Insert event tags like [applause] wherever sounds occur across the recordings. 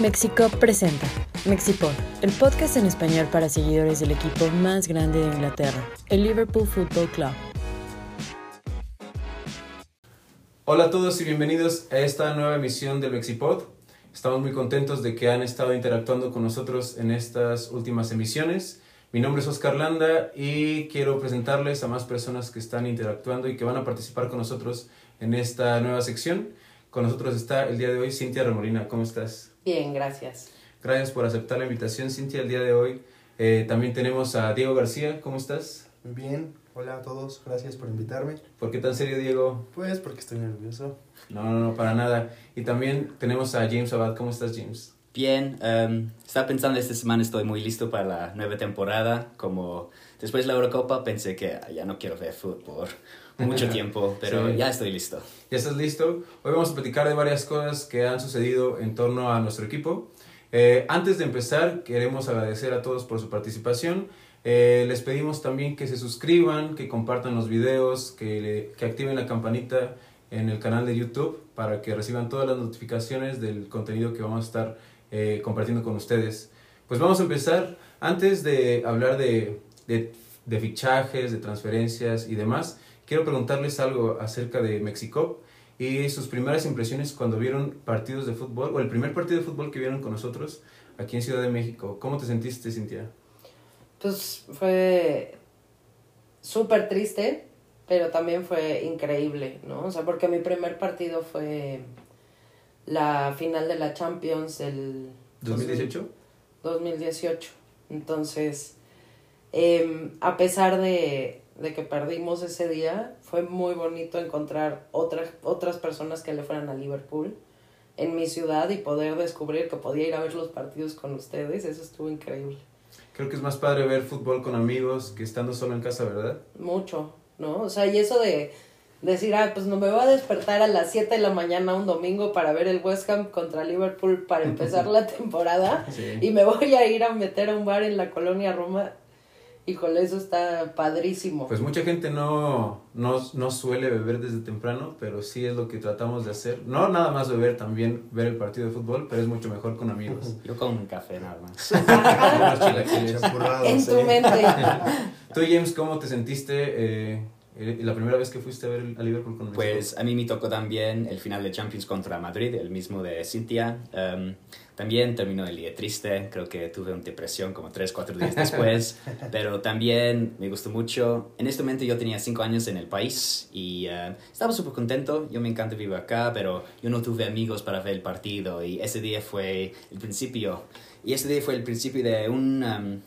Mexico presenta Mexipod, el podcast en español para seguidores del equipo más grande de Inglaterra, el Liverpool Football Club. Hola a todos y bienvenidos a esta nueva emisión del Mexipod. Estamos muy contentos de que han estado interactuando con nosotros en estas últimas emisiones. Mi nombre es Oscar Landa y quiero presentarles a más personas que están interactuando y que van a participar con nosotros en esta nueva sección. Con nosotros está el día de hoy Cintia Remolina. ¿Cómo estás? Bien, gracias. Gracias por aceptar la invitación, Cintia, el día de hoy. Eh, también tenemos a Diego García. ¿Cómo estás? Bien, hola a todos, gracias por invitarme. ¿Por qué tan serio, Diego? Pues porque estoy nervioso. No, no, no, para nada. Y también tenemos a James Abad. ¿Cómo estás, James? Bien, em, estaba pensando esta semana estoy muy listo para la nueva temporada. Como después de la Eurocopa pensé que ya no quiero ver fútbol [laughs] mucho tiempo, pero Sí. ya estoy listo. ¿Ya estás listo? Hoy vamos a platicar de varias cosas que han sucedido en torno a nuestro equipo. Eh, antes de empezar, queremos agradecer a todos por su participación. Eh, les pedimos también que se suscriban, que compartan los videos, que, le- que activen la campanita en el canal de YouTube para que reciban todas las notificaciones del contenido que vamos a estar eh, compartiendo con ustedes. Pues vamos a empezar. Antes de hablar de, de, de fichajes, de transferencias y demás, quiero preguntarles algo acerca de Mexicop y sus primeras impresiones cuando vieron partidos de fútbol o el primer partido de fútbol que vieron con nosotros aquí en Ciudad de México. ¿Cómo te sentiste, Cintia? Pues fue súper triste, pero también fue increíble, ¿no? O sea, porque mi primer partido fue la final de la Champions del ¿2018? 2018. Entonces, em, a pesar de, de que perdimos ese día, fue muy bonito encontrar otras, otras personas que le fueran a Liverpool en mi ciudad y poder descubrir que podía ir a ver los partidos con ustedes. Eso estuvo increíble. Creo que es más padre ver fútbol con amigos que estando solo en casa, ¿verdad? Mucho, ¿no? O sea, y eso de decir, ah, pues no me voy a despertar a las 7 de la mañana un domingo para ver el West Ham contra Liverpool para empezar [laughs] la temporada Sí. y me voy a ir a meter a un bar en la colonia Roma. Híjole, eso está padrísimo. Pues mucha gente no, no, no suele beber desde temprano, pero sí es lo que tratamos de hacer. No nada más beber, también ver el partido de fútbol, pero es mucho mejor con amigos. [laughs] Yo con un café nada más. [laughs] En tu mente. [laughs] Tú, James, ¿cómo te sentiste eh, la primera vez que fuiste a ver a Liverpool con? Pues a mí me tocó también el final de Champions contra Madrid, el mismo de Cintia. Em, también terminó el día triste, creo que tuve una depresión como 3, 4 días después, [laughs] pero también me gustó mucho. En este momento yo tenía 5 años en el país y eh, estaba súper contento, yo me encanta vivir acá, pero yo no tuve amigos para ver el partido y ese día fue el principio, y ese día fue el principio de un, em,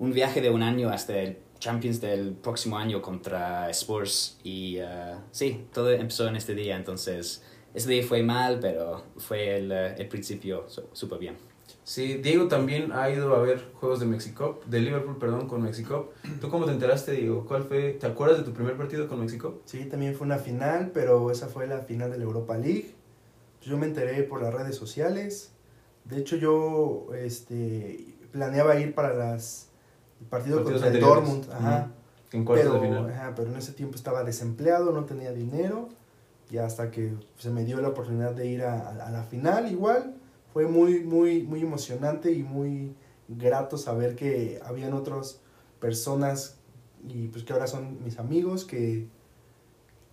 un viaje de un año hasta el Champions del próximo año contra Spurs y eh, sí, todo empezó en este día, entonces ese día fue mal, pero fue el, eh, el principio súper bien. Sí, Diego también ha ido a ver juegos de Mexico, de Liverpool, perdón, con Mexico. ¿Tú cómo te enteraste, Diego? ¿Cuál fue? ¿Te acuerdas de tu primer partido con México? Sí, también fue una final, pero esa fue la final de la Europa League. Yo me enteré por las redes sociales. De hecho, yo este, planeaba ir para las el partido Partidos contra el. Dortmund. Ajá. En cuartos pero, de final. ajá, pero en ese tiempo estaba desempleado, no tenía dinero. Y hasta que se me dio la oportunidad de ir a, a la final, igual, fue muy, muy, muy emocionante y muy grato saber que habían otras personas y pues que ahora son mis amigos que,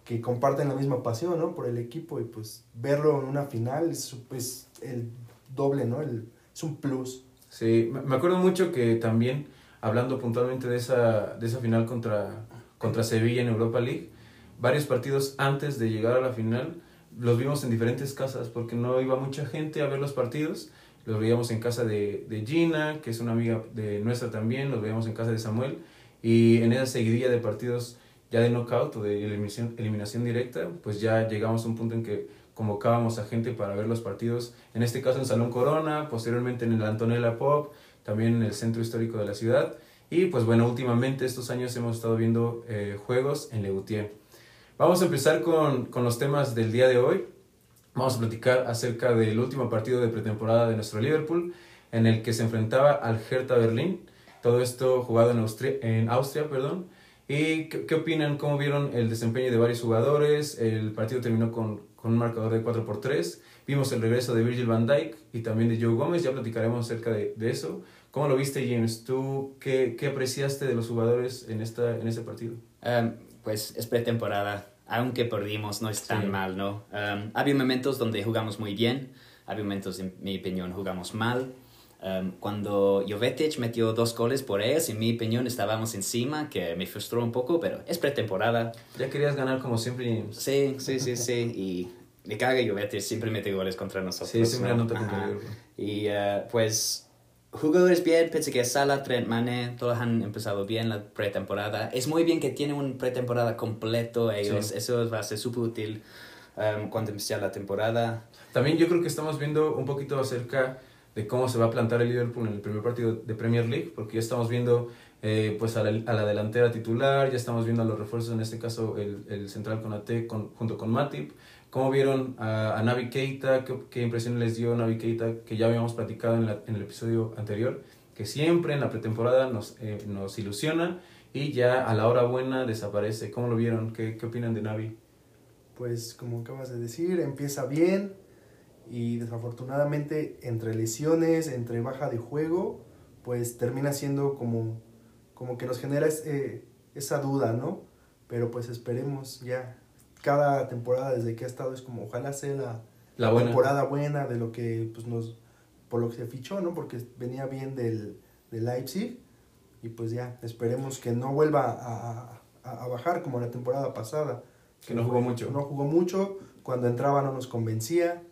que comparten la misma pasión, ¿no? Por el equipo y pues verlo en una final es, es el doble, ¿no? El, es un plus. Sí, me acuerdo mucho que también, hablando puntualmente de esa, de esa final contra, contra Sevilla en Europa League, varios partidos antes de llegar a la final los vimos en diferentes casas porque no iba mucha gente a ver los partidos. Los veíamos en casa de, de Gina, que es una amiga de nuestra también, los veíamos en casa de Samuel. Y en esa seguidilla de partidos ya de knockout o de eliminación, eliminación directa, pues ya llegamos a un punto en que convocábamos a gente para ver los partidos, en este caso en Salón Corona, posteriormente en el Antonella Pop, también en el centro histórico de la ciudad. Y pues bueno, últimamente estos años hemos estado viendo eh, juegos en Legoutier. Vamos a empezar con, con los temas del día de hoy. Vamos a platicar acerca del último partido de pretemporada de nuestro Liverpool, en el que se enfrentaba al Hertha Berlín. Todo esto jugado en Austria, en Austria perdón. ¿Y qué, qué opinan? ¿Cómo vieron el desempeño de varios jugadores? El partido terminó con, con un marcador de 4 por 3. Vimos el regreso de Virgil van Dijk y también de Joe Gómez, ya platicaremos acerca de, de eso. ¿Cómo lo viste, James? ¿Tú qué, qué apreciaste de los jugadores en, esta, en este partido? Um, pues es pretemporada, aunque perdimos, no es tan Sí. mal, ¿no? Um, había momentos donde jugamos muy bien, había momentos, en mi opinión, jugamos mal. Um, cuando Jovetic metió dos goles por ellos, en mi opinión, estábamos encima, que me frustró un poco, pero es pretemporada. Ya querías ganar como siempre, James. Sí, sí, sí, sí. Y me caga Jovetic, siempre mete goles contra nosotros. Sí, siempre ¿no? anota contra. Y eh, pues jugadores bien, pensé que Salah, Trent, Mane, todos han empezado bien la pretemporada. Es muy bien que tienen una pretemporada completo ellos, Sí. eso va a ser súper útil um, cuando empiece la temporada. También yo creo que estamos viendo un poquito acerca de cómo se va a plantar el Liverpool en el primer partido de Premier League, porque ya estamos viendo eh, pues a la, a la delantera titular, ya estamos viendo a los refuerzos, en este caso el, el central con AT con, junto con Matip. ¿Cómo vieron a, a Navi Keita? ¿Qué, ¿Qué impresión les dio Navi Keita? Que ya habíamos platicado en, el episodio anterior, que siempre en la pretemporada nos, eh, nos ilusiona y ya a la hora buena desaparece. ¿Cómo lo vieron? ¿Qué, qué opinan de Navi? Pues como acabas de decir, empieza bien y desafortunadamente entre lesiones, entre baja de juego, pues termina siendo como, como que nos genera eh, esa duda, ¿no? Pero pues esperemos ya. Cada temporada desde que ha estado es como ojalá sea la La buena. temporada buena de lo que pues nos por lo que se fichó, ¿no? Porque venía bien del, del Leipzig y pues ya esperemos que no vuelva a, a- a bajar como la temporada pasada. Que no jugó mucho. No jugó mucho, cuando entraba no nos convencía,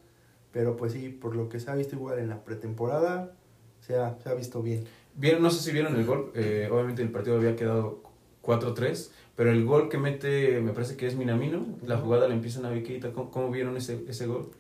pero pues sí, por lo que se ha visto igual en la pretemporada, se ha, se ha visto bien. Vieron, no sé si vieron el gol, eh, obviamente el partido había quedado 4-3, pero el gol que mete, me parece que es Minamino, la jugada la empieza Navi Keita, ¿cómo, cómo vieron ese, ese gol?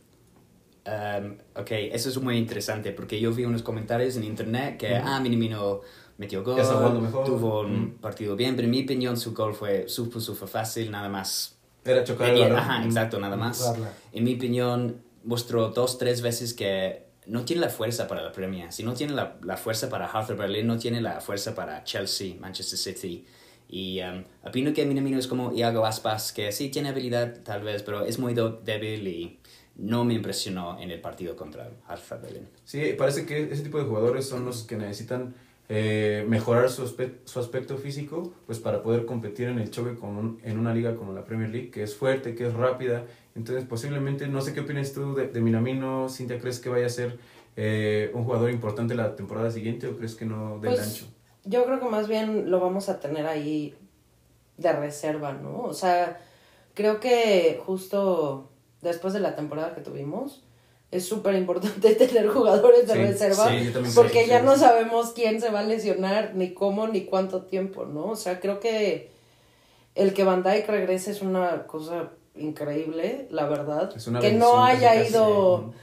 Um, ok, eso es muy interesante porque yo vi unos comentarios en internet que, Ujú. ah, Minamino metió gol, mejor. tuvo un partido bien, pero en mi opinión su gol fue súper, súper fácil, nada más. Era chocar ajá, exacto, nada más. En mi opinión, mostró dos, tres veces que no tiene la fuerza para la Premier. Si no tiene la, la fuerza para Hertha Berlin, no tiene la fuerza para Chelsea, Manchester City. Y um, opino que Minamino es como Iago Aspas, que sí tiene habilidad tal vez, pero es muy débil y no me impresionó en el partido contra Hertha Berlin. Sí, parece que ese tipo de jugadores son los que necesitan eh, mejorar su, aspe- su aspecto físico, pues para poder competir en el choque con un- en una liga como la Premier League, que es fuerte, que es rápida. Entonces, posiblemente, no sé qué opinas tú de, de Minamino, Cintia, ¿crees que vaya a ser eh, un jugador importante la temporada siguiente o crees que no del Pues, ancho? Yo creo que más bien lo vamos a tener ahí de reserva, ¿no? O sea, creo que justo después de la temporada que tuvimos, es súper importante [laughs] tener jugadores de Sí, reserva. sí, porque ya no sabemos quién se va a lesionar, ni cómo, ni cuánto tiempo, ¿no? O sea, creo que el que Van Dijk regrese es una cosa increíble, la verdad. Es una que no haya ido...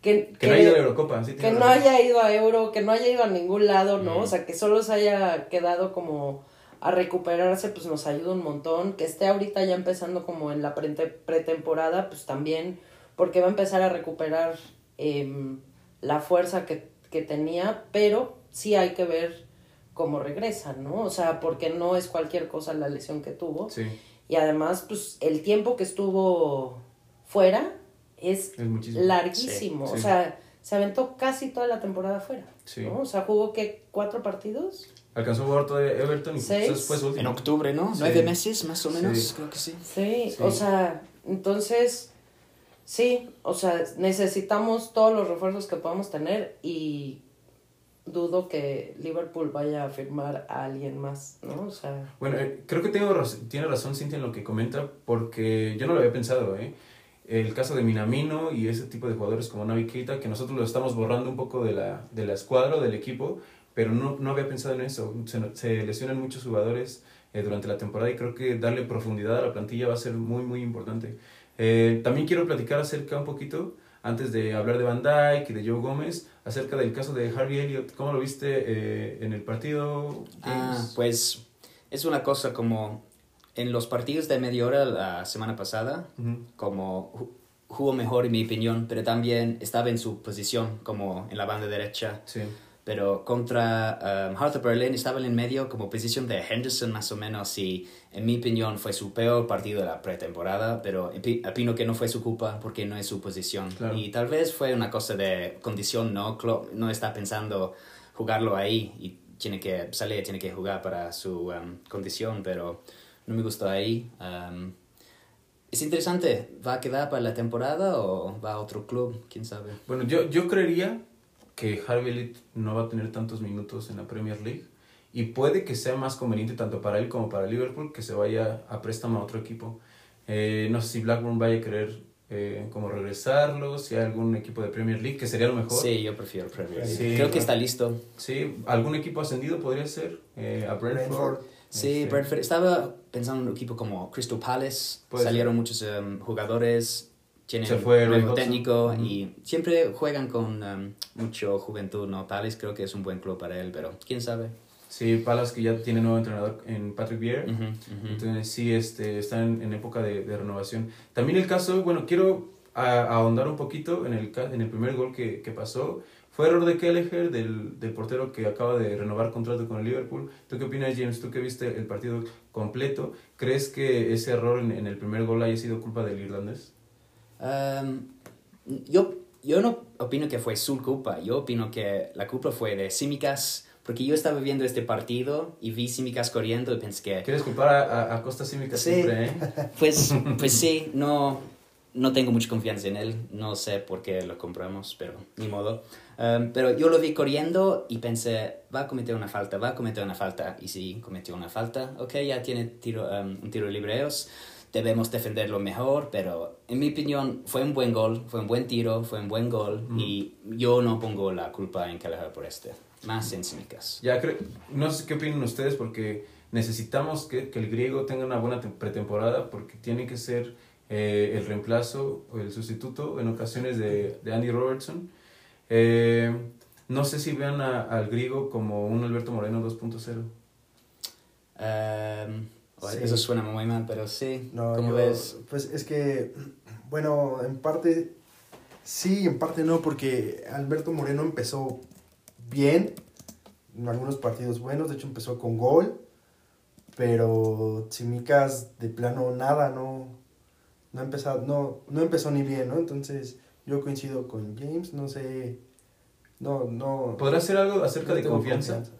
Que, Que no haya ido a Eurocopa, sí, que no razón. haya ido a Euro, que no haya ido a ningún lado, ¿no? Mm. O sea, que solo se haya quedado como a recuperarse, pues nos ayuda un montón. Que esté ahorita ya empezando como en la prete- pretemporada, pues también, porque va a empezar a recuperar em, la fuerza que, que tenía, pero sí hay que ver cómo regresa, ¿no? O sea, porque no es cualquier cosa la lesión que tuvo. Sí, Y además, pues el tiempo que estuvo fuera es larguísimo. Sí, o sea, se aventó casi toda la temporada fuera. Sí. ¿no? O sea, jugó que cuatro partidos. Alcanzó a jugar todo Everton y Seis. pues, fue su En último. octubre, ¿no? Sí. Nueve meses, más o menos, Sí. creo que sí. Sí, Sí. o sea, entonces, sí, o sea, necesitamos todos los refuerzos que podamos tener y dudo que Liverpool vaya a firmar a alguien más, ¿no? O sea, Bueno, eh, creo que tengo raz- tiene razón Cintia en lo que comenta, porque yo no lo había pensado, ¿eh? El caso de Minamino y ese tipo de jugadores como Navi Keita, que nosotros lo estamos borrando un poco de la, de la escuadra del equipo, pero no, no había pensado en eso. Se, lesionan muchos jugadores eh, durante la temporada y creo que darle profundidad a la plantilla va a ser muy, muy importante. Eh, también quiero platicar acerca un poquito, antes de hablar de Van Dijk y de Joe Gómez, acerca del caso de Harvey Elliott. ¿Cómo lo viste eh, en el partido? Ah, pues es una cosa como en los partidos de media hora la semana pasada, Ujú. como ju- jugó mejor en mi opinión, pero también estaba en su posición como en la banda derecha. Sí. pero contra um, Hertha Berlin estaba en el medio como posición de Henderson más o menos y en mi opinión fue su peor partido de la pretemporada, pero opino que no fue su culpa porque no es su posición. Y tal vez fue una cosa de condición, no, no está pensando jugarlo ahí y tiene que salir, tiene que jugar para su um, condición, pero no me gustó ahí. Um, es interesante, ¿va a quedar para la temporada o va a otro club? ¿Quién sabe? Bueno, yo, yo creería que Harvey Elliott no va a tener tantos minutos en la Premier League y puede que sea más conveniente tanto para él como para Liverpool que se vaya a préstamo a otro equipo. Eh, no sé si Blackburn vaya a querer eh, como regresarlo, si hay algún equipo de Premier League, que sería lo mejor. Sí, yo prefiero Premier League. Creo que está listo. Sí, algún equipo ascendido podría ser, eh, a Brentford. Sí, este. Brentford. Estaba pensando en un equipo como Crystal Palace, salieron muchos um, jugadores tienen fue nuevo técnico y siempre juegan con um, mucho juventud, ¿no? Palace creo que es un buen club para él, pero quién sabe. Sí, Palace que ya tiene nuevo entrenador en Patrick Vieira, entonces sí, este, están en, época de, de, renovación. También el caso, bueno, quiero ahondar un poquito en el, en el primer gol que, que pasó. Fue error de Kelleher, del, del, portero que acaba de renovar contrato con el Liverpool. ¿Tú qué opinas, James? Tú que viste el partido completo, ¿crees que ese error en, en el primer gol haya sido culpa del irlandés? yo, yo no opino que fue su culpa, yo opino que la culpa fue de Simicas, porque yo estaba viendo este partido y vi Simicas corriendo y pensé que... ¿Quieres culpar a, a Costa Simicas siempre, eh? [laughs] Pues, pues sí, no, no tengo mucha confianza en él, no sé por qué lo compramos, pero ni modo. pero yo lo vi corriendo y pensé, va a cometer una falta, va a cometer una falta. Y sí, cometió una falta. Ok, ya tiene tiro, un tiro libreos debemos defenderlo mejor, pero en mi opinión fue un buen gol, fue un buen tiro, fue un buen gol y yo no pongo la culpa en Kelleher por este, más en Simicas. Ya creo, no sé qué opinan ustedes porque necesitamos que, que, el griego tenga una buena pretemporada porque tiene que ser eh, el reemplazo o el sustituto en ocasiones de, de Andy Robertson. Eh, no sé si vean al griego como un Alberto Moreno 2.0. Eso suena muy mal, pero sí. No, ¿Cómo ves? Pues es que, bueno, en parte sí, en parte no, porque Alberto Moreno empezó bien, en algunos partidos buenos, de hecho empezó con gol, pero Simicas de plano nada, no, no, empezó, no, no empezó ni bien, ¿no? Entonces yo coincido con James, no sé, no, no... ¿Podrá ser algo acerca de confianza? confianza?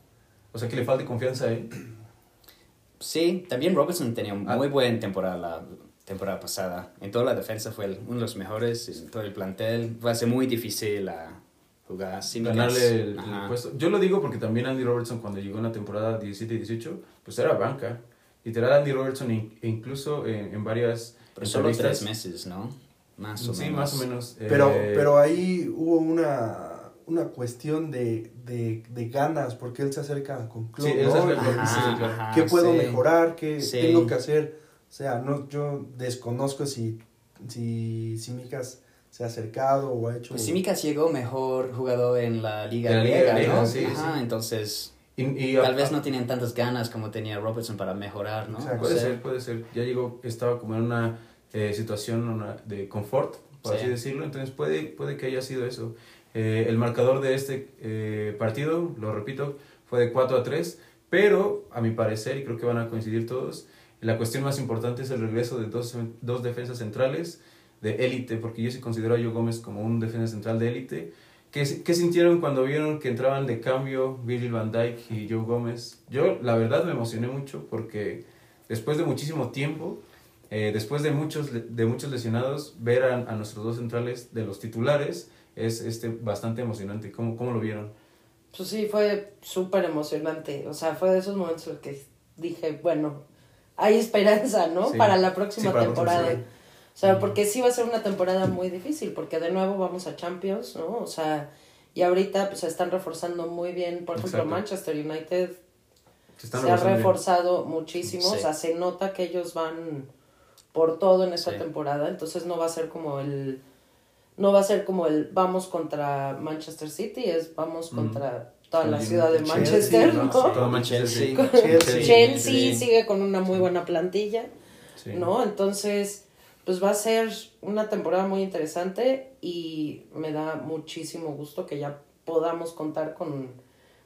O sea, que le falte confianza a él. Sí, también Robertson tenía una ah. muy buena temporada la temporada pasada. En toda la defensa fue uno de los mejores, en todo el plantel. Va a ser muy difícil la jugar sin ganarle el, puesto. Yo lo digo porque también Andy Robertson cuando llegó en la temporada 17 y 18, pues era banca. Literal Andy Robertson incluso en, en varias Pero solo tres meses, ¿no? Más o sí, menos. más o menos. Pero, eh, pero ahí hubo una una cuestión de, de, de, ganas, porque él se acerca con Klopp, ¿no? ¿Qué puedo mejorar? ¿Qué tengo que hacer? O sea, no, yo desconozco si, si Simicas se ha acercado o ha hecho... Pues Simicas llegó mejor jugador en la Liga Griega, ¿no? Sí, Ajá, entonces... Y, Tal vez no tienen tantas ganas como tenía Robertson para mejorar, ¿no? Puede ser, puede ser. Ya llegó, estaba como en una eh, situación de confort, por así decirlo, entonces puede, puede que haya sido eso. Eh, el marcador de este eh, partido, lo repito, fue de 4 a 3, pero a mi parecer, y creo que van a coincidir todos, la cuestión más importante es el regreso de dos, dos defensas centrales de élite, porque yo sí considero a Joe Gómez como un defensa central de élite. ¿Qué, ¿Qué, sintieron cuando vieron que entraban de cambio Virgil van Dijk y Joe Gómez? Yo, la verdad, me emocioné mucho porque después de muchísimo tiempo, eh, después de muchos, de muchos lesionados, ver a, a nuestros dos centrales de los titulares es este, bastante emocionante. ¿Cómo, cómo lo vieron? Pues sí, fue súper emocionante. O sea, fue de esos momentos en los que dije, bueno, hay esperanza, ¿no? para la próxima temporada. O sea, porque sí va a ser una temporada muy difícil, porque de nuevo vamos a Champions, ¿no? O sea, y ahorita pues se están reforzando muy bien. Por ejemplo, Manchester United se, ha reforzado muchísimo. O sea, se nota que ellos van por todo en esta temporada. Entonces no va a ser como el no va a ser como el vamos contra Manchester City, es vamos contra toda la ciudad de Manchester, ¿no? Chelsea. Chelsea, sigue con una muy buena plantilla, ¿no? Entonces, pues va a ser una temporada muy interesante y me da muchísimo gusto que ya podamos contar con,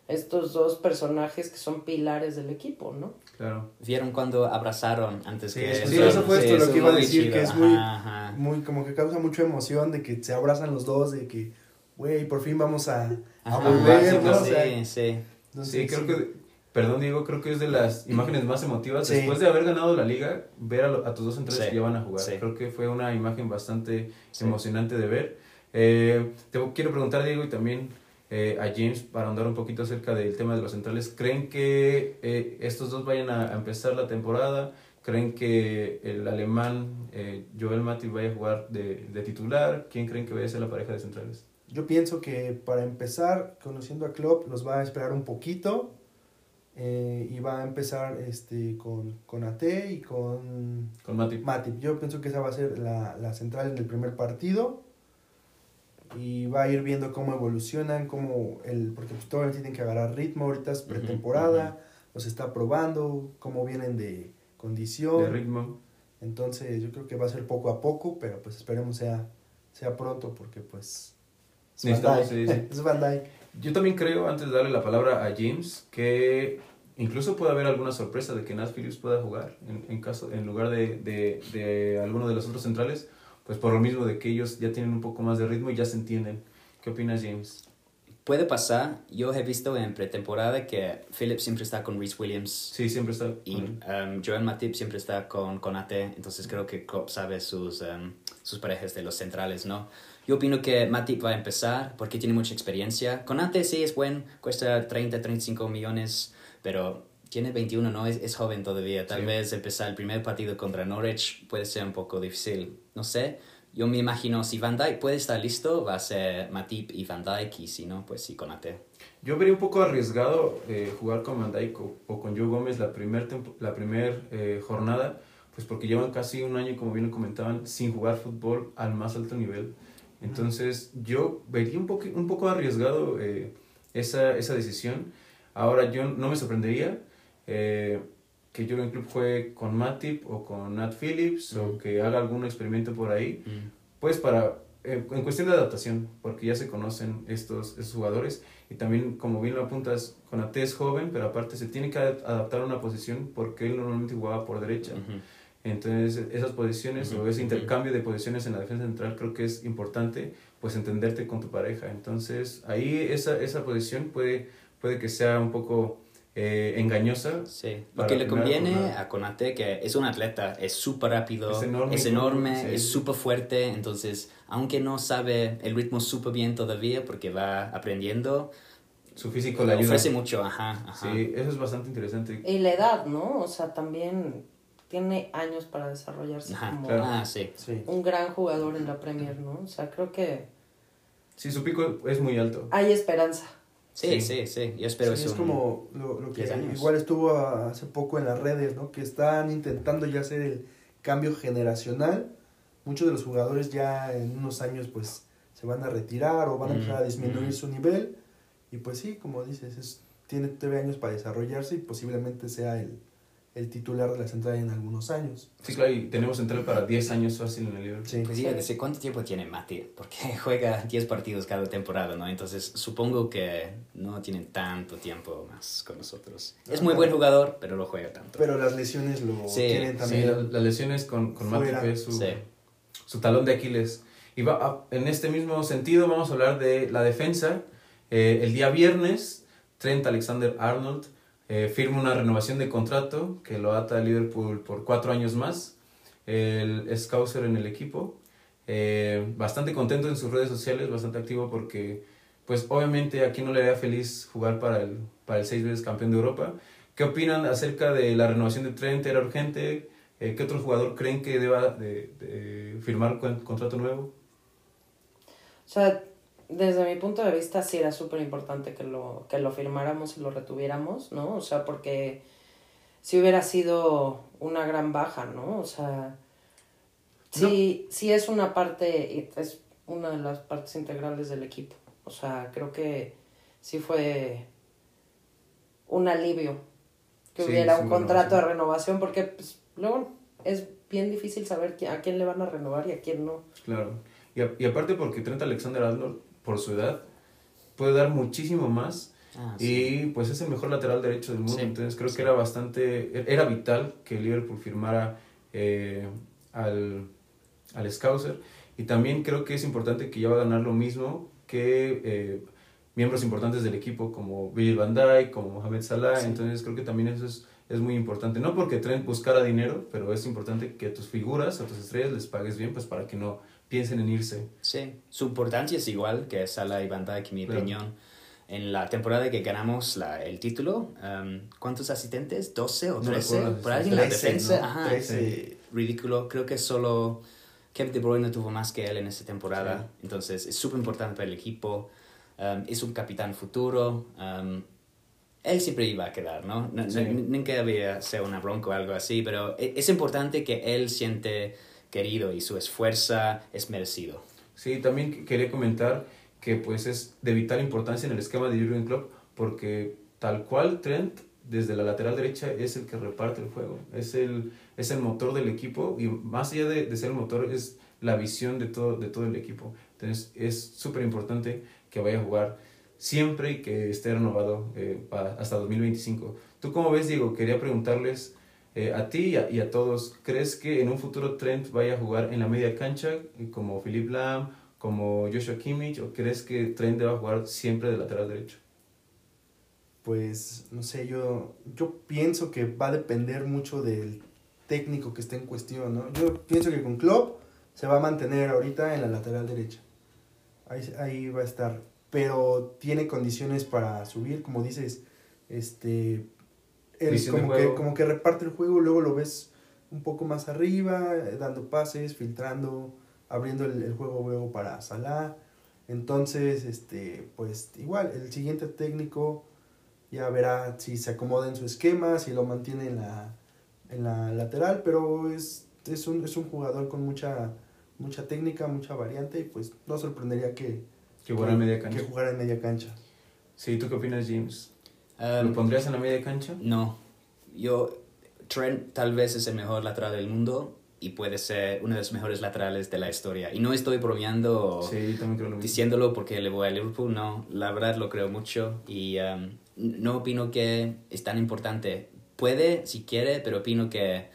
estos dos personajes que son pilares del equipo, ¿no? Claro. ¿Vieron cuando abrazaron antes Sí, que... sí, eso fue esto lo que iba a decir, chido. que es muy- Ajá, ajá. Muy, como que causa mucha emoción de que se abrazan los dos, de que, güey, por fin vamos a, a Ajá, volver, ¿no? O sí, sea, sí. entonces, Sí, creo que, perdón Diego, creo que es de las imágenes más emotivas. Sí. Después de haber ganado la liga, ver a, lo- a tus dos centrales Sí, que ya van a jugar. sí. Creo que fue una imagen bastante Sí. emocionante de ver. Eh, te quiero preguntar, Diego, y también eh, a James, para andar un poquito acerca del tema de los centrales. ¿Creen que eh, estos dos vayan a, a empezar la temporada? ¿Creen que el alemán eh, Joel Matip vaya a jugar de, de titular? ¿Quién creen que vaya a ser la pareja de centrales? Yo pienso que para empezar, conociendo a Klopp, los va a esperar un poquito eh, y va a empezar este, con, con AT y con Con Matip. Matip. Yo pienso que esa va a ser la, la central en el primer partido y va a ir viendo cómo evolucionan, cómo el, porque pues, todavía tienen que agarrar ritmo, ahorita es pretemporada, los está probando, cómo vienen de condición. De ritmo. Entonces yo creo que va a ser poco a poco, pero pues esperemos sea, sea pronto porque pues es Van [laughs] Yo también creo, antes de darle la palabra a James, que incluso puede haber alguna sorpresa de que Nat Phillips pueda jugar en, en caso en lugar de, de, de alguno de los otros centrales, pues por lo mismo de que ellos ya tienen un poco más de ritmo y ya se entienden. ¿Qué opinas, James? Puede pasar. Yo he visto en pretemporada que Phillips siempre está con Reese Williams Sí, siempre está. y um, Joel Matip siempre está con, con AT. Entonces creo que Klopp sabe sus, um, sus parejas de los centrales, ¿no? Yo opino que Matip va a empezar porque tiene mucha experiencia. Con AT sí es buen, cuesta 30, 35 millones, pero tiene 21, ¿no? Es, es joven todavía. Tal Sí. vez empezar el primer partido contra Norwich puede ser un poco difícil. No sé. Yo me imagino si Van Dijk puede estar listo, va a ser Matip y Van Dijk, y si no, pues sí con AT. Yo vería un poco arriesgado eh, jugar con Van Dijk o, o con Joe Gómez la primera la primer, eh, jornada, pues porque llevan casi un año, como bien lo comentaban, sin jugar fútbol al más alto nivel. Entonces yo vería un, poco un poco arriesgado eh, esa, esa decisión. Ahora yo no me sorprendería eh, que Jurgen Klopp juegue con Matip o con Nat Phillips o que haga algún experimento por ahí. Pues para, eh, en cuestión de adaptación, porque ya se conocen estos, estos jugadores y también, como bien lo apuntas, Konate es joven, pero aparte se tiene que ad- adaptar a una posición porque él normalmente jugaba por derecha. Entonces, esas posiciones Ujú, o ese intercambio de posiciones en la defensa central creo que es importante, pues entenderte con tu pareja. Entonces, ahí esa, esa posición puede, puede que sea un poco eh, engañosa. Sí, lo que le conviene a Konate, que es un atleta, es súper rápido, Es enorme, es, enorme, sí. es súper fuerte, entonces, aunque no sabe el ritmo súper bien todavía, porque va aprendiendo, Su físico le ayuda. ofrece mucho, ajá, ajá. Sí, eso es bastante interesante. Y la edad, ¿no? O sea, también tiene años para desarrollarse Ajá, como claro. Ah, sí. Sí. un gran jugador en la Premier, ¿no? O sea, creo que Sí, su pico es muy alto. hay esperanza. Sí, Sí. sí, sí, yo espero Sí, eso. es como lo, lo que 10 años. igual estuvo hace poco en las redes, ¿no? Que están intentando ya hacer el cambio generacional. Muchos de los jugadores ya en unos años pues se van a retirar o van a Mm, empezar a disminuir mm. su nivel. Y pues sí, como dices, es, tiene todavía años para desarrollarse y posiblemente sea el, el titular de la central en algunos años. Sí, claro, y tenemos central para 10 años fácil en el Liverpool. Sí. Pues sí, ¿desde cuánto tiempo tiene Mati? Porque [laughs] juega 10 partidos cada temporada, ¿no? Entonces supongo que no tienen tanto tiempo más con nosotros. Es muy buen jugador, pero no juega tanto. Pero las lesiones lo Sí, tienen Sí, también. la- las lesiones con, con. Matip es su, Sí. su talón de Aquiles. Y va a- en este mismo sentido vamos a hablar de la defensa. Eh, el día viernes, Trent Alexander-Arnold eh, firma una renovación de contrato que lo ata a Liverpool por cuatro años más. El Scouser en el equipo. Eh, bastante contento en sus redes sociales, bastante activo porque, pues obviamente aquí no le haría feliz jugar para el, para el seis veces campeón de Europa. ¿Qué opinan acerca de la renovación de Trent? ¿Era urgente? Eh, ¿Qué otro jugador creen que deba de, de firmar con, contrato nuevo? O sea, desde mi punto de vista sí era súper importante que lo, que lo firmáramos y lo retuviéramos, ¿no? O sea, porque si hubiera sido una gran baja, ¿no? O sea, sí, sí es una parte, es una de las partes integrales del equipo. O sea, creo que sí fue un alivio que Sí, hubiera sí, un contrato de renovación. porque pues, luego es bien difícil saber a quién le van a renovar y a quién no. Claro. Y, a- y aparte porque Trent Alexander-Arnold, por su edad, puede dar muchísimo más Ah, sí. Y pues es el mejor lateral derecho del mundo, Sí, entonces creo sí. que era bastante, era vital que Liverpool firmara eh, al, al Scouser. Y también creo que es importante que ya va a ganar lo mismo que eh, miembros importantes del equipo como Virgil van Dijk, como Mohamed Salah, entonces creo que también eso es, es muy importante. No porque Trent buscara dinero, pero es importante que a tus figuras, a tus estrellas les pagues bien, pues para que no piensen en irse. Sí, su importancia es igual que y Van Dijk, en mi Claro. opinión. En la temporada que ganamos la, el título, um, ¿cuántos asistentes? ¿12 o No 13? recuerdo, Por ahí en la 13, defensa. ¿no? Ajá, 13. ridículo. Creo que solo Kevin De Bruyne tuvo más que él en esa temporada. Sí. Entonces es súper importante para el equipo. Um, es un capitán futuro. Um, él siempre iba a quedar, ¿no? No- no- Sí. Nunca había sido una bronca o algo así, pero e- es importante que él siente querido y su esfuerzo es merecido. Sí, también que- quería comentar que pues es de vital importancia en el esquema de Jurgen Klopp porque tal cual Trent desde la lateral derecha es el que reparte el juego, es el, es el motor del equipo y más allá de, de ser el motor es la visión de todo, de todo el equipo. Entonces es súper importante que vaya a jugar siempre y que esté renovado eh, hasta 2025. ¿Tú cómo ves, Diego? Quería preguntarles eh, a ti y a, todos, ¿crees que en un futuro Trent vaya a jugar en la media cancha eh, como Philip Lam, como Joshua Kimmich, o crees que Trent va a jugar siempre de lateral derecho? Pues, no sé, yo, yo pienso que va a depender mucho del técnico que esté en cuestión, ¿no? Yo pienso que con Klopp se va a mantener ahorita en la lateral derecha. Ahí, ahí va a estar. Pero tiene condiciones para subir, como dices, este... De como que, como que reparte el juego, luego lo ves un poco más arriba, eh, dando pases, filtrando, abriendo el, el juego luego para Salah. Entonces, este, pues igual, el siguiente técnico ya verá si se acomoda en su esquema, si lo mantiene en la, en la lateral, pero es, es, un, es un jugador con mucha, mucha técnica, mucha variante y pues no sorprendería que, Que jugará en media cancha. que jugara en media cancha. Sí, ¿tú qué opinas, James? Um, ¿Lo pondrías en la media cancha? No, yo, Trent tal vez es el mejor lateral del mundo y puede ser uno de los mejores laterales de la historia. Y no estoy bromeando Sí, diciéndolo porque le voy a Liverpool, no, la verdad lo creo mucho y um, no opino que es tan importante. Puede, si quiere, pero opino que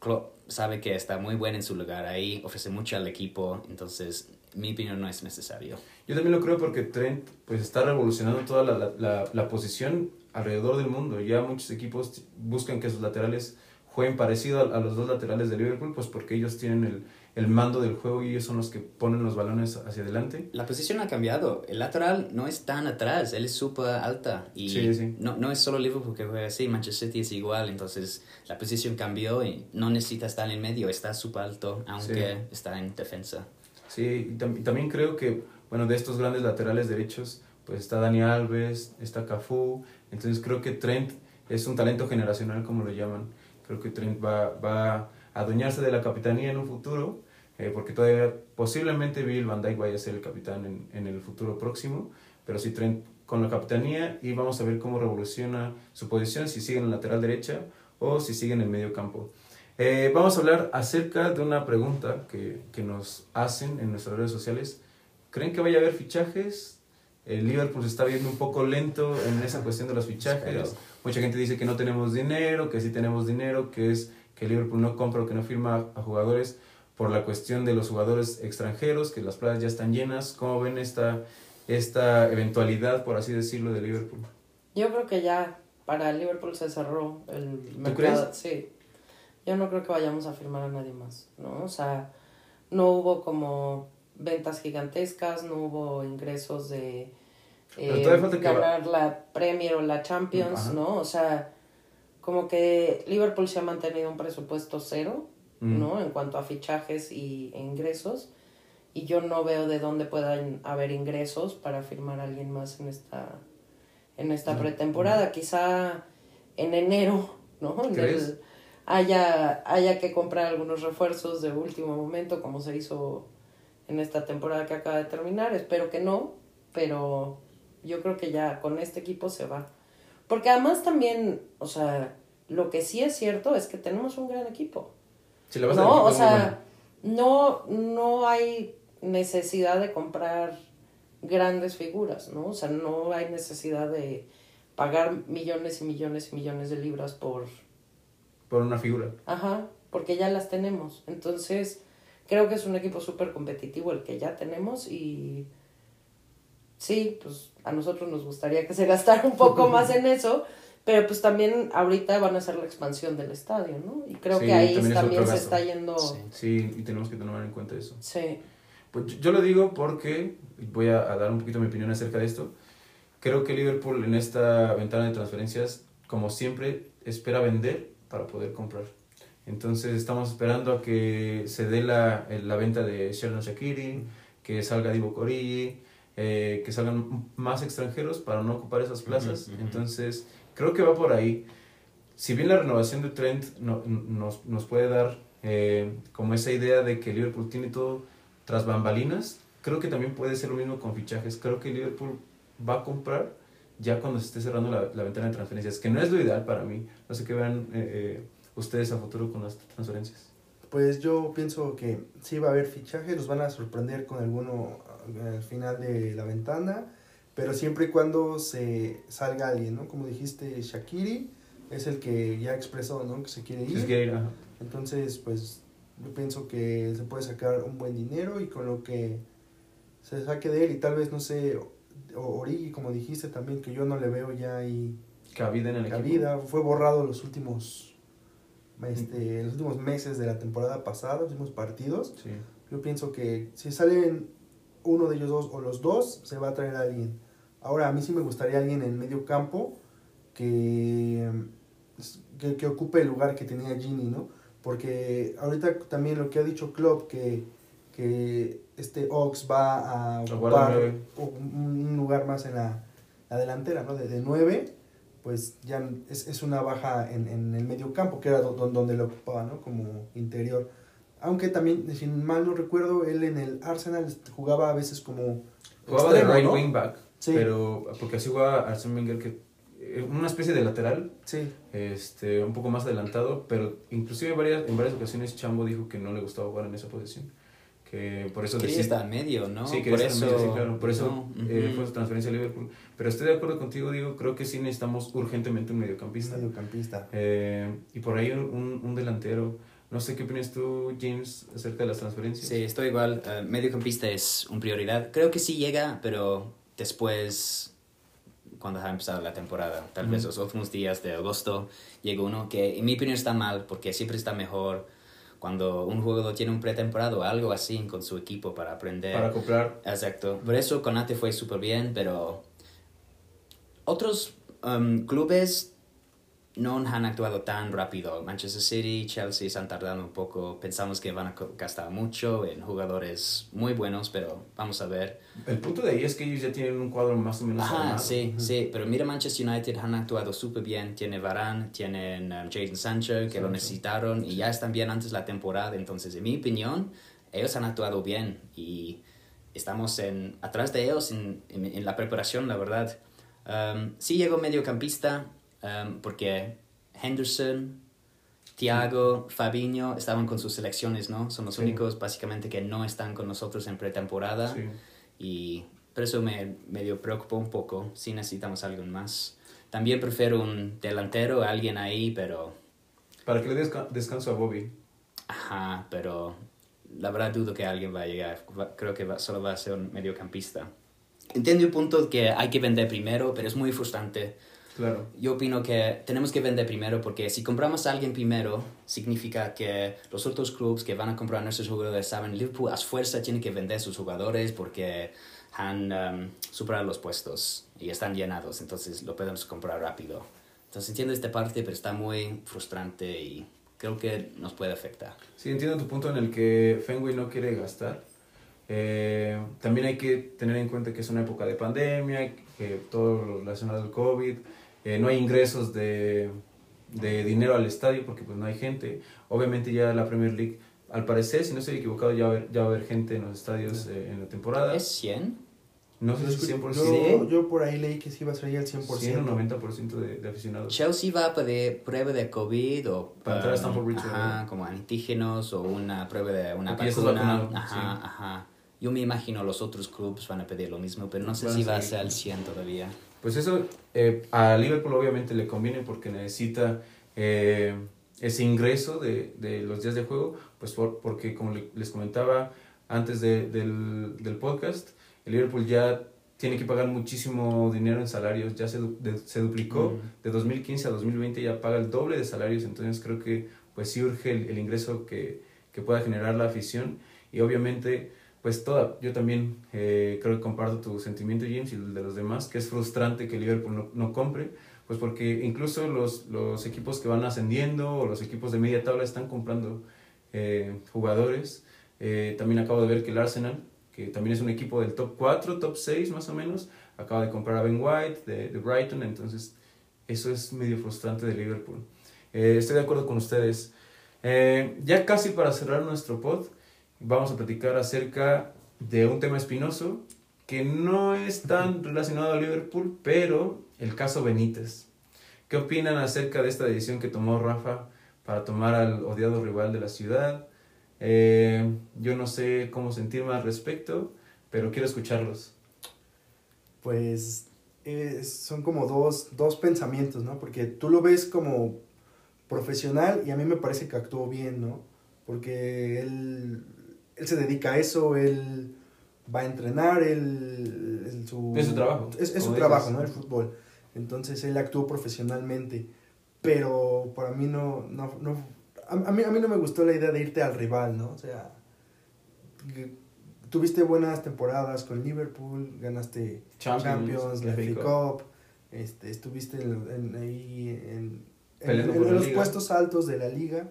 Klopp sabe que está muy bueno en su lugar ahí, ofrece mucho al equipo, entonces mi opinión no es necesario. Yo también lo creo porque Trent pues está revolucionando toda la, la, la, la posición alrededor del mundo. Ya muchos equipos buscan que sus laterales jueguen parecido a, a los dos laterales de Liverpool, pues porque ellos tienen el, el mando del juego y ellos son los que ponen los balones hacia adelante. La posición ha cambiado. El lateral no es tan atrás, él es súper alta. Y Sí, sí. No, no es solo Liverpool que juega así, Manchester City es igual. Entonces la posición cambió y no necesita estar en medio, está súper alto, aunque Sí. está en defensa. Sí, y, tam- y también creo que, bueno, de estos grandes laterales derechos, pues está Dani Alves, está Cafú, entonces creo que Trent es un talento generacional, como lo llaman. Creo que Trent va, va a adueñarse de la capitanía en un futuro, eh, porque todavía posiblemente Bill Van Dijk vaya a ser el capitán en, en el futuro próximo, pero sí Trent con la capitanía y vamos a ver cómo revoluciona su posición, si sigue en la lateral derecha o si sigue en el medio campo. Eh, vamos a hablar acerca de una pregunta que, que nos hacen en nuestras redes sociales. ¿Creen que vaya a haber fichajes? El Liverpool se está viendo un poco lento en esa cuestión de los fichajes. Mucha gente dice que no tenemos dinero, que sí tenemos dinero, que es que Liverpool no compra o que no firma a jugadores por la cuestión de los jugadores extranjeros, que las plazas ya están llenas. ¿Cómo ven esta, esta eventualidad, por así decirlo, de Liverpool? Yo creo que ya para el Liverpool se cerró el mercado. Sí. Yo no creo que vayamos a firmar a nadie más, ¿no? O sea, no hubo como ventas gigantescas, no hubo ingresos de eh, que ganar la Premier o la Champions, Ajá. ¿no? O sea, como que Liverpool se ha mantenido un presupuesto cero, Mm. ¿no? En cuanto a fichajes y e ingresos. Y yo no veo de dónde puedan haber ingresos para firmar a alguien más en esta, en esta pretemporada. Quizá en enero, ¿no? ¿Crees? haya, haya que comprar algunos refuerzos de último momento, como se hizo en esta temporada que acaba de terminar. Espero que no, pero yo creo que ya con este equipo se va. Porque además también, o sea, lo que sí es cierto es que tenemos un gran equipo. Si del No, o sea, no, no hay necesidad de comprar grandes figuras, ¿no? O sea, no hay necesidad de pagar millones y millones y millones de libras por... Por una figura. Ajá, porque ya las tenemos. Entonces, creo que es un equipo súper competitivo el que ya tenemos y sí, pues a nosotros nos gustaría que se gastara un poco [laughs] más en eso, pero pues también ahorita van a hacer la expansión del estadio, ¿no? Y creo Sí, que ahí también es se está yendo... Sí. Sí, y tenemos que tomar en cuenta eso. Sí. Pues yo- yo lo digo porque voy a, a dar un poquito mi opinión acerca de esto. Creo que Liverpool en esta ventana de transferencias, como siempre, espera vender para poder comprar. Entonces estamos esperando a que se dé la, eh, la venta de Sheldon Shakiri, que salga Divo Corigi, eh, que salgan más extranjeros para no ocupar esas plazas. Entonces creo que va por ahí. Si bien la renovación de Trent no- nos, nos puede dar eh, como esa idea de que Liverpool tiene todo tras bambalinas, creo que también puede ser lo mismo con fichajes. Creo que Liverpool va a comprar ya cuando se esté cerrando la, la ventana de transferencias, que no es lo ideal para mí. No sé qué vean eh, ustedes a futuro con las transferencias. Pues yo pienso que sí va a haber fichajes, los van a sorprender con alguno al final de la ventana, pero siempre y cuando se salga alguien, ¿no? Como dijiste, Shakiri es el que ya expresó, ¿no? Que se quiere ir. Se quiere ir, ajá. Entonces, pues yo pienso que se puede sacar un buen dinero y con lo que se saque de él y tal vez, no sé, Origi, como dijiste también, que yo no le veo ya ahí cabida en el equipo. cabida, fue borrado los últimos, este, los últimos meses de la temporada pasada, los últimos partidos. Sí. Yo pienso que si salen uno de ellos dos o los dos, se va a traer a alguien. Ahora, a mí sí me gustaría alguien en medio campo que, que, que ocupe el lugar que tenía Gini, ¿no? Porque ahorita también lo que ha dicho Klopp, que, que este Ox va a ocupar un un lugar más en la, la delantera, ¿no? De, de nueve, pues ya es, es una baja en, en el medio campo, que era do- don- donde lo ocupaba, ¿no? Como interior. Aunque también, si mal no recuerdo, él en el Arsenal jugaba a veces como Jugaba de right ¿no? wing back, Sí. pero porque así jugaba Arsene Wenger, que eh, una especie de lateral, Sí, este, un poco más adelantado, pero inclusive varias, en varias ocasiones Chambo dijo que no le gustaba jugar en esa posición, que por eso Quería estar en medio, ¿no? Sí, por eso, medio, sí, claro. Por eso no, eh, ujú. fue su transferencia a Liverpool. Pero estoy de acuerdo contigo, digo, creo que sí necesitamos urgentemente un mediocampista. mediocampista. Eh, y por ahí un, un delantero. No sé qué opinas tú, James, acerca de las transferencias. Sí, estoy igual. Eh, mediocampista es una prioridad. Creo que sí llega, pero después, cuando ha empezado la temporada, tal vez Ujú. los últimos días de agosto, llega uno que en mi opinión está mal, porque siempre está mejor cuando un jugador tiene un pretemporada o algo así con su equipo para aprender. Para comprar. Exacto. Por eso Conate fue súper bien, pero otros um, clubes no han actuado tan rápido. Manchester City, Chelsea se han tardado un poco. Pensamos que van a gastar mucho en jugadores muy buenos, pero vamos a ver. El punto de ahí es que ellos ya tienen un cuadro más o menos Ajá, armado. sí, sí. Pero mira, Manchester United han actuado súper bien. Tiene Varane, tienen um, Jadon Sancho, que lo necesitaron y ya están bien antes de la temporada. Entonces, en mi opinión, ellos han actuado bien y estamos en, atrás de ellos en, en, en la preparación, la verdad. Um, sí llegó mediocampista um, porque Henderson, Thiago, Fabinho estaban con sus selecciones, ¿no? Son los Sí. únicos básicamente que no están con nosotros en pretemporada. Sí. Y por eso me medio preocupa un poco si necesitamos algo más. También prefiero un delantero, alguien ahí, pero... Para que le des ca- descanso a Bobby. Ajá, pero la verdad dudo que alguien va a llegar. Creo que va- solo va a ser un mediocampista. Entiendo el punto que hay que vender primero, pero es muy frustrante. Claro. Yo opino que tenemos que vender primero porque si compramos a alguien primero, significa que los otros clubes que van a comprar nuestros jugadores saben Liverpool a fuerza tiene que vender sus jugadores porque han um, superado los puestos y están llenados, entonces lo podemos comprar rápido. Entonces entiendo esta parte, pero está muy frustrante y creo que nos puede afectar. Sí, entiendo tu punto en el que Fenway no quiere gastar. Eh, también hay que tener en cuenta que es una época de pandemia, que todo lo relacionado al COVID, eh, no hay ingresos de, de dinero al estadio porque pues no hay gente. Obviamente ya la Premier League, al parecer, si no estoy equivocado, ya va a haber, ya va a haber gente en los estadios eh, en la temporada. ¿Es 100? No sé si 100%, Yo, yo por ahí leí que sí iba a ser ya el 100%. 100 o 90% de, de aficionados. Chelsea va a pedir prueba de COVID o Para entrar a Stamford Bridge, ajá, como antígenos o una prueba de una Porque vacuna. Ajá, sí. ajá. yo me imagino los otros clubes van a pedir lo mismo, pero no sé a si va a ser al 100 todavía. Pues eso eh, a Liverpool obviamente le conviene porque necesita eh, ese ingreso de, de los días de juego, pues por- porque como le- les comentaba antes de- del, del podcast, el Liverpool ya tiene que pagar muchísimo dinero en salarios, ya se, de- se duplicó Mm. de 2015 a 2020, ya paga el doble de salarios, entonces creo que pues sí urge el, el ingreso que, que pueda generar la afición y obviamente pues toda, yo también eh, creo que comparto tu sentimiento James y el de los demás, que es frustrante que Liverpool no, no compre, pues porque incluso los, los equipos que van ascendiendo o los equipos de media tabla están comprando eh, jugadores. Eh, también acabo de ver que el Arsenal, que también es un equipo del top 4, top 6 más o menos, acaba de comprar a Ben White de, de Brighton, entonces eso es medio frustrante de Liverpool. Eh, estoy de acuerdo con ustedes. Eh, ya casi para cerrar nuestro pod, vamos a platicar acerca de un tema espinoso que no es tan relacionado a Liverpool, pero el caso Benítez. ¿Qué opinan acerca de esta decisión que tomó Rafa para tomar al odiado rival de la ciudad? Eh, yo no sé cómo sentirme al respecto, pero quiero escucharlos. Pues eh, son como dos, dos pensamientos, ¿no? Porque tú lo ves como profesional y a mí me parece que actuó bien, ¿no? Porque él, él se dedica a eso, él va a entrenar, él... Su, Es su trabajo, Es, es su trabajo. ¿no? El fútbol. Entonces él actuó profesionalmente. Pero para mí no... no, no a, a mí, a mí no me gustó la idea de irte al rival, ¿no? O sea... Tuviste buenas temporadas con Liverpool, ganaste Champions, la FA Cup. Este, estuviste en, en- ahí en, en- los liga. puestos altos de la liga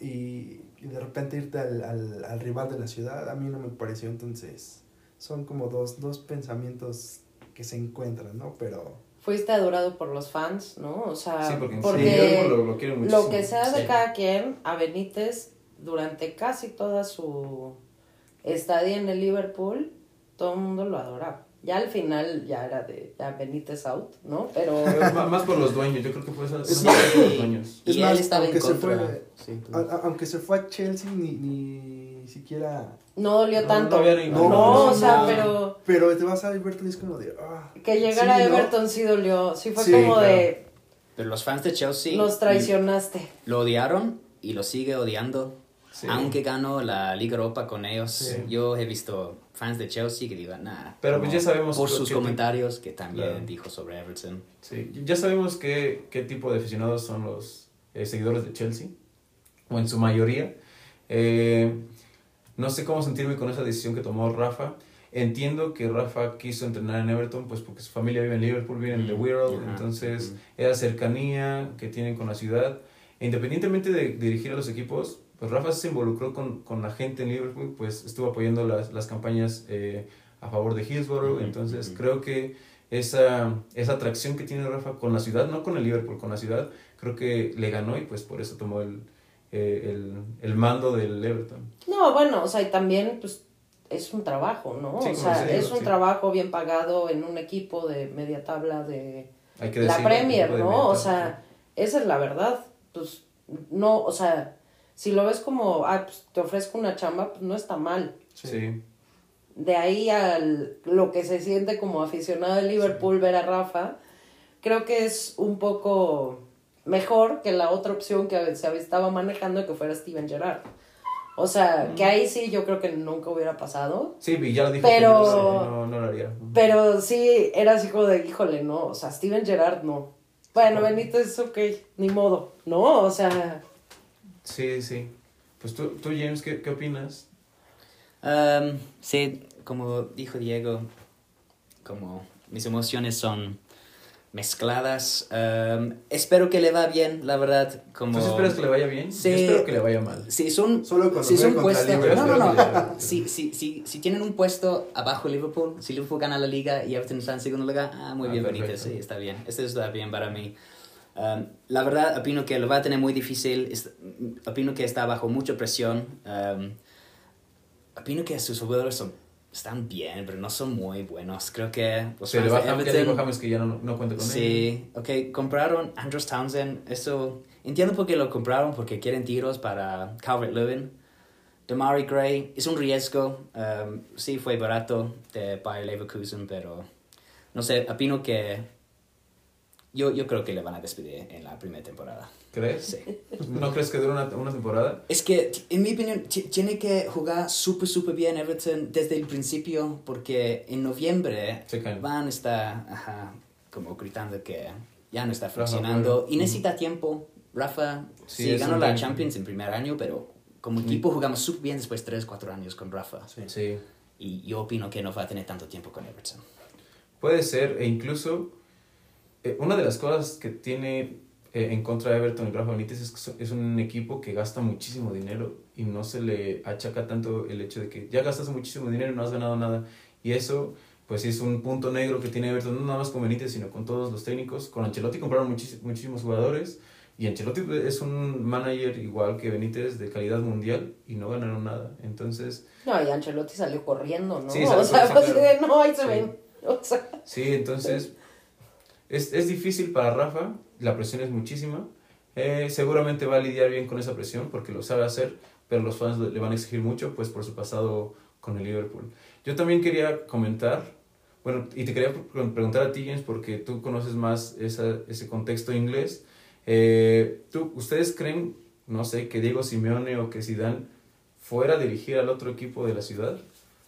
y, y de repente irte al, al, al rival de la ciudad, a mí no me pareció, entonces son como dos, dos pensamientos que se encuentran, ¿no? Pero Fuiste adorado por los fans, ¿no? O sea, sí, porque, en porque Liverpool lo, lo lo que sea de Sí. cada quien, a Benítez, durante casi toda su estadía en el Liverpool, todo el mundo lo adoraba. Ya al final ya era de ya Benítez out, ¿no? Pero [laughs] Pero más- Más por los dueños, yo creo que fue esa, Sí. más por los dueños. Y más, él estaba en aunque se contra. fue- Sí, tú- a- a- aunque se fue a Chelsea ni, ni siquiera... no dolió No, tanto. no o sea, pero Pero te vas a Everton y es como de... ah, que llegara Sí, ¿no? Everton sí dolió. Sí fue Sí, como claro. de Pero los fans de Chelsea nos traicionaste. lo odiaron y lo sigue odiando. Sí. Aunque ganó la Liga Europa con ellos, Sí. yo he visto fans de Chelsea que digan, nah. Pero pues ya sabemos Por sus que- comentarios que también Claro. dijo sobre Everton. Sí, ya sabemos qué, qué tipo de aficionados son los eh, seguidores de Chelsea, o en su mayoría. Eh, no sé cómo sentirme con esa decisión que tomó Rafa. Entiendo que Rafa quiso entrenar en Everton, pues porque su familia vive en Liverpool, vive en The Mm, Wirral, ajá, entonces ujú. esa cercanía que tienen con la ciudad. E independientemente de dirigir a los equipos, pues Rafa se involucró con, con la gente en Liverpool, pues estuvo apoyando las, las campañas eh, a favor de Hillsborough, entonces creo que esa, esa atracción que tiene Rafa con la ciudad, no con el Liverpool, con la ciudad, creo que le ganó y pues por eso tomó el, eh, el, el mando del Everton. No, bueno, o sea, y también pues es un trabajo, ¿no? Sí, o sea, digo, es un sí. trabajo bien pagado en un equipo de media tabla de Hay que la Premier, de ¿no? O sea, esa es la verdad. Pues no, o sea, si lo ves como, ah, pues te ofrezco una chamba, pues no está mal. Sí. De ahí a lo que se siente como aficionado de Liverpool ver a Rafa, creo que es un poco mejor que la otra opción que se estaba manejando que fuera Steven Gerrard. O sea, que ahí sí yo creo que nunca hubiera pasado. Sí, y ya lo dijo Pero- que no, no, lo haría. Pero sí, era así como de, híjole, no, o sea, Steven Gerrard no. Bueno, Benítez, ok, ni modo, ¿no? O sea, Sí, sí. Pues tú, tú James, ¿qué, qué opinas? Um, sí, como dijo Diego, como mis emociones son mezcladas. Um, espero que le va bien, la verdad. Como... ¿Tú esperas que le vaya bien? Sí. Yo espero que le vaya mal. Si son, Solo cuando si son puestos, no, no, no. Si, si, si, si tienen un puesto abajo Liverpool, si Liverpool gana la liga y Everton está en segundo lugar, ah, muy Ah, bien, perfecto. Benítez, sí, está bien. Este está bien para mí. Um, la verdad, opino que lo va a tener muy difícil. Es- opino que está bajo mucha presión. Um, opino que sus jugadores son, están bien, pero no son muy buenos. Creo que los le fans de Everton- James que ya no, no cuenta con él. Sí, ok, compraron Andrews Townsend, eso, entiendo por qué lo compraron, porque quieren tiros para Calvert Lewin, Damari Gray es un riesgo. um, sí, fue barato de Bayer Leverkusen, pero no sé, opino que yo, yo creo que le van a despedir en la primera temporada. ¿Crees? Sí. ¿No crees que dure una, una temporada? Es que, en mi opinión, ti- tiene que jugar súper, súper bien Everton desde el principio, porque en noviembre caen. van a estar ajá, como gritando que ya no está funcionando y necesita tiempo. Rafa Sí, sí, ganó la. Champions en primer año, pero como equipo jugamos súper bien después de 3, 4 años con Rafa. Sí. Y yo opino que no va a tener tanto tiempo con Everton. Puede ser, e incluso eh, una de las cosas que tiene eh, en contra de Everton y Rafa Benítez es que es un equipo que gasta muchísimo dinero y no se le achaca tanto el hecho de que ya gastas muchísimo dinero y no has ganado nada. Y eso, pues es un punto negro que tiene Everton, no nada más con Benítez, sino con todos los técnicos. Con Ancelotti compraron muchis- muchísimos jugadores y Ancelotti es un manager igual que Benítez de calidad mundial y no ganaron nada. Entonces, No, y Ancelotti salió corriendo, ¿no? Sí, salió o sea, no, ahí se Sí. ven. [laughs] O sea, Sí, entonces es, es difícil para Rafa, la presión es muchísima. Eh, seguramente va a lidiar bien con esa presión porque lo sabe hacer, pero los fans le van a exigir mucho pues por su pasado con el Liverpool. Yo también quería comentar, bueno, y te quería pre- preguntar a ti, James, porque tú conoces más esa, ese contexto inglés. Eh, ¿tú, ¿Ustedes creen, no sé, que Diego Simeone o que Zidane fuera a dirigir al otro equipo de la ciudad?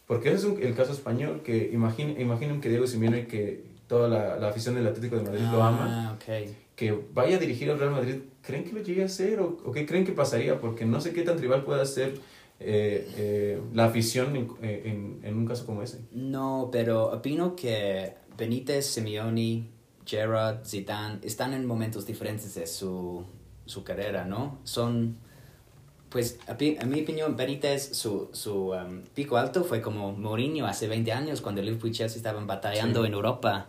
Porque ese es el caso español, que imaginen, imaginen que Diego Simeone, que toda la, la afición del Atlético de Madrid lo ama, Ah, ok. que vaya a dirigir al Real Madrid, ¿creen que lo llegue a hacer o, o qué creen que pasaría? Porque no sé qué tan rival puede ser eh, eh, la afición en, en, en un caso como ese. No, pero opino que Benítez, Simeone, Gerrard, Zidane están en momentos diferentes de su, su carrera, ¿no? Son, pues, a, a mi opinión, Benítez, su, su um, pico alto fue como Mourinho hace 20 años, cuando Liverpool y Chelsea estaban batallando Sí. en Europa.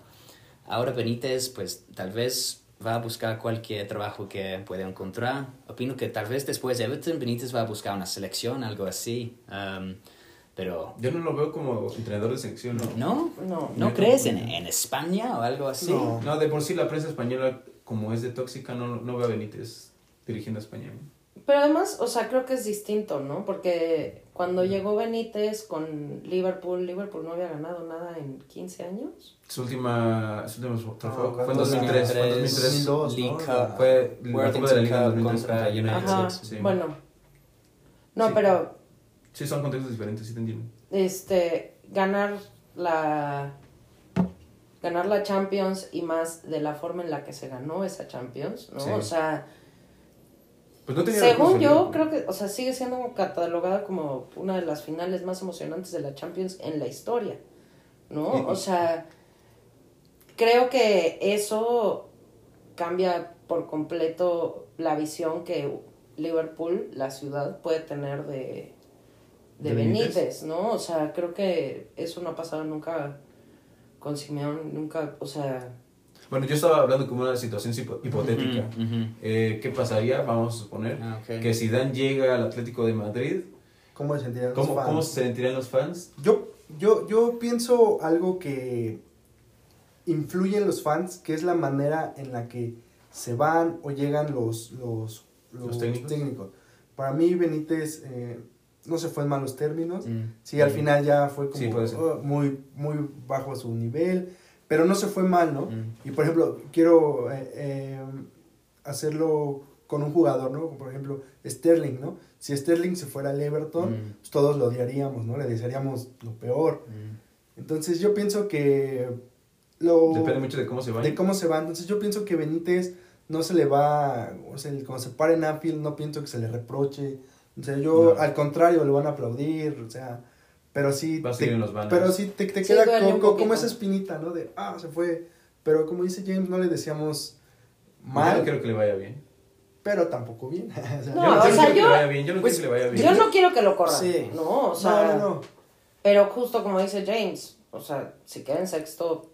Ahora Benítez, pues, tal vez va a buscar cualquier trabajo que pueda encontrar. Opino que tal vez después de Everton, Benítez va a buscar una selección, algo así. Um, pero Yo no lo veo como entrenador de selección, ¿no? ¿No? no. ¿No Yo crees en, en España o algo así? No. No, de por sí la prensa española, como es de tóxica, no, no veo a Benítez dirigiendo a España. Pero además, o sea, creo que es distinto, ¿no? Porque cuando llegó Benítez con Liverpool, Liverpool no había ganado nada en 15 años. Su última, su último trofeo Ah, fue en 2003. Fue en 2003. 2003. 2002, League ¿no? Cup. Fue la Copa de la Liga Cup 2003 contra United. Ajá. Sí. Bueno. No, Sí. pero Sí, son contextos diferentes, sí te entiendo. este ganar la ganar la Champions y más de la forma en la que se ganó esa Champions, ¿no? Sí. O sea, Pues no tenía según yo, creo que, o sea, sigue siendo catalogada como una de las finales más emocionantes de la Champions en la historia, ¿no? O sea, creo que eso cambia por completo la visión que Liverpool, la ciudad, puede tener de, de, ¿De Benítez? Benítez, ¿no? O sea, creo que eso no ha pasado nunca con Simeón, nunca, o sea, Bueno, yo estaba hablando como una situación hipo- hipotética. Ujú, ujú. Eh, ¿Qué pasaría? Vamos a suponer Ah, ok. que Zidane llega al Atlético de Madrid. ¿Cómo se sentirán los ¿Cómo, fans? ¿Cómo se sentirían los fans? Yo, yo, yo pienso algo que influye en los fans, que es la manera en la que se van o llegan los, los, ¿Los técnicos? Para mí Benítez eh, no se fue en malos términos. Mm. Sí, al Mm. final ya fue como Sí, oh, muy, muy bajo su nivel, pero no se fue mal, ¿no? Mm. Y por ejemplo, quiero eh, eh, hacerlo con un jugador, ¿no? Por ejemplo, Sterling, ¿no? Si Sterling se fuera al Everton, Mm. pues todos lo odiaríamos, ¿no? Le desearíamos lo peor. Mm. Entonces yo pienso que lo... Depende mucho de cómo se vayan. de cómo se va. Entonces yo pienso que Benítez no se le va, o sea, cuando se pare en Anfield no pienso que se le reproche. O sea, yo No. al contrario le van a aplaudir, o sea, pero sí... Va a te- los banners. pero sí te, te Sí, queda un co- co- como, esa espinita, ¿no? De, ah, se fue. Pero como dice James, no le decíamos Yo mal, no quiero que le vaya bien. pero tampoco bien. [laughs] O sea, No, yo no o quiero sea, que le yo- vaya bien. Yo no pues, quiero que le vaya bien. yo no quiero que lo corran, Sí. ¿no? O sea, no, no, no. pero justo como dice James, o sea, si queda en sexto,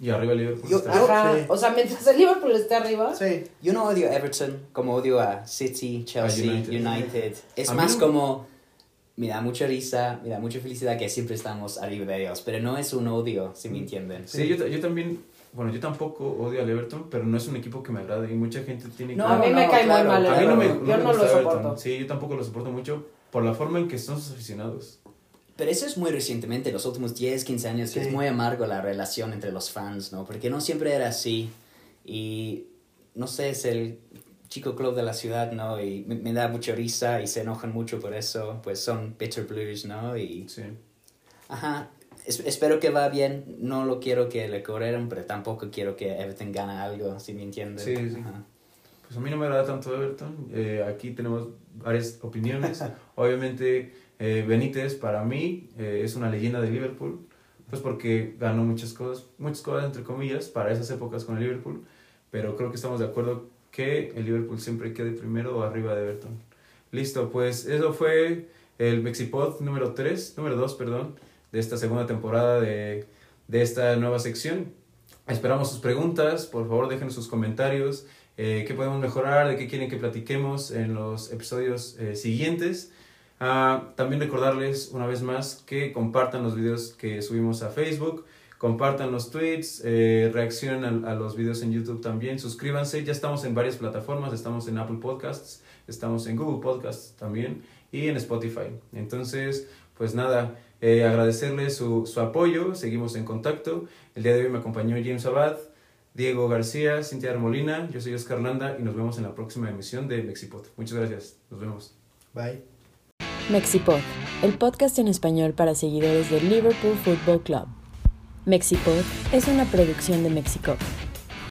Y arriba Liverpool. Yo- está- yo- ajá, sí. o sea, mientras el Liverpool esté arriba, Sí. Yo no odio a Everton como odio a City, Chelsea, A United. United. Es A más no- como, me da mucha risa, me da mucha felicidad que siempre estamos arriba de ellos, pero no es un odio, si me entienden. Sí, yo, ta- yo también, bueno, yo tampoco odio al Everton, pero no es un equipo que me agrade y mucha gente tiene No, a que... mí me no, cae claro. muy mal a mí no me, no yo me no lo gusta soporto. Everton. Sí, yo tampoco lo soporto mucho, por la forma en que son sus aficionados. Pero eso es muy recientemente, los últimos 10, 15 años, que Sí. es muy amargo la relación entre los fans, ¿no? Porque no siempre era así. Y no sé, es el chico club de la ciudad, ¿no? Y me, me da mucha risa y se enojan mucho por eso. Pues son bitter blues, ¿no? Y, Sí. ajá, es- espero que va bien. No lo quiero que le corrieran, pero tampoco quiero que Everton gane algo, si me entienden. Sí, sí. Ajá. Pues a mí no me agrada tanto Everton. Eh, aquí tenemos varias opiniones. [laughs] Obviamente, eh, Benítez para mí eh, es una leyenda de Liverpool, pues porque ganó muchas cosas, muchas cosas entre comillas para esas épocas con el Liverpool, pero creo que estamos de acuerdo que el Liverpool siempre quede primero o arriba de Everton. Listo, pues eso fue el Mexipod número 3, número 2, perdón, de esta segunda temporada de, de esta nueva sección. Esperamos sus preguntas, por favor dejen sus comentarios, eh, qué podemos mejorar, de qué quieren que platiquemos en los episodios eh, siguientes. Ah, también recordarles una vez más que compartan los videos que subimos a Facebook, compartan los tweets, eh, reaccionen a, a los videos en YouTube también, suscríbanse, ya estamos en varias plataformas, estamos en Apple Podcasts, estamos en Google Podcasts también y en Spotify. Entonces, pues nada, eh, agradecerles su, su apoyo, seguimos en contacto. El día de hoy me acompañó James Abad, Diego García, Cintia Armolina, yo soy Oscar Landa y nos vemos en la próxima emisión de Mexipod. Muchas gracias, nos vemos. Bye. Mexipod, el podcast en español para seguidores del Liverpool Football Club. Mexipod es una producción de Mexico.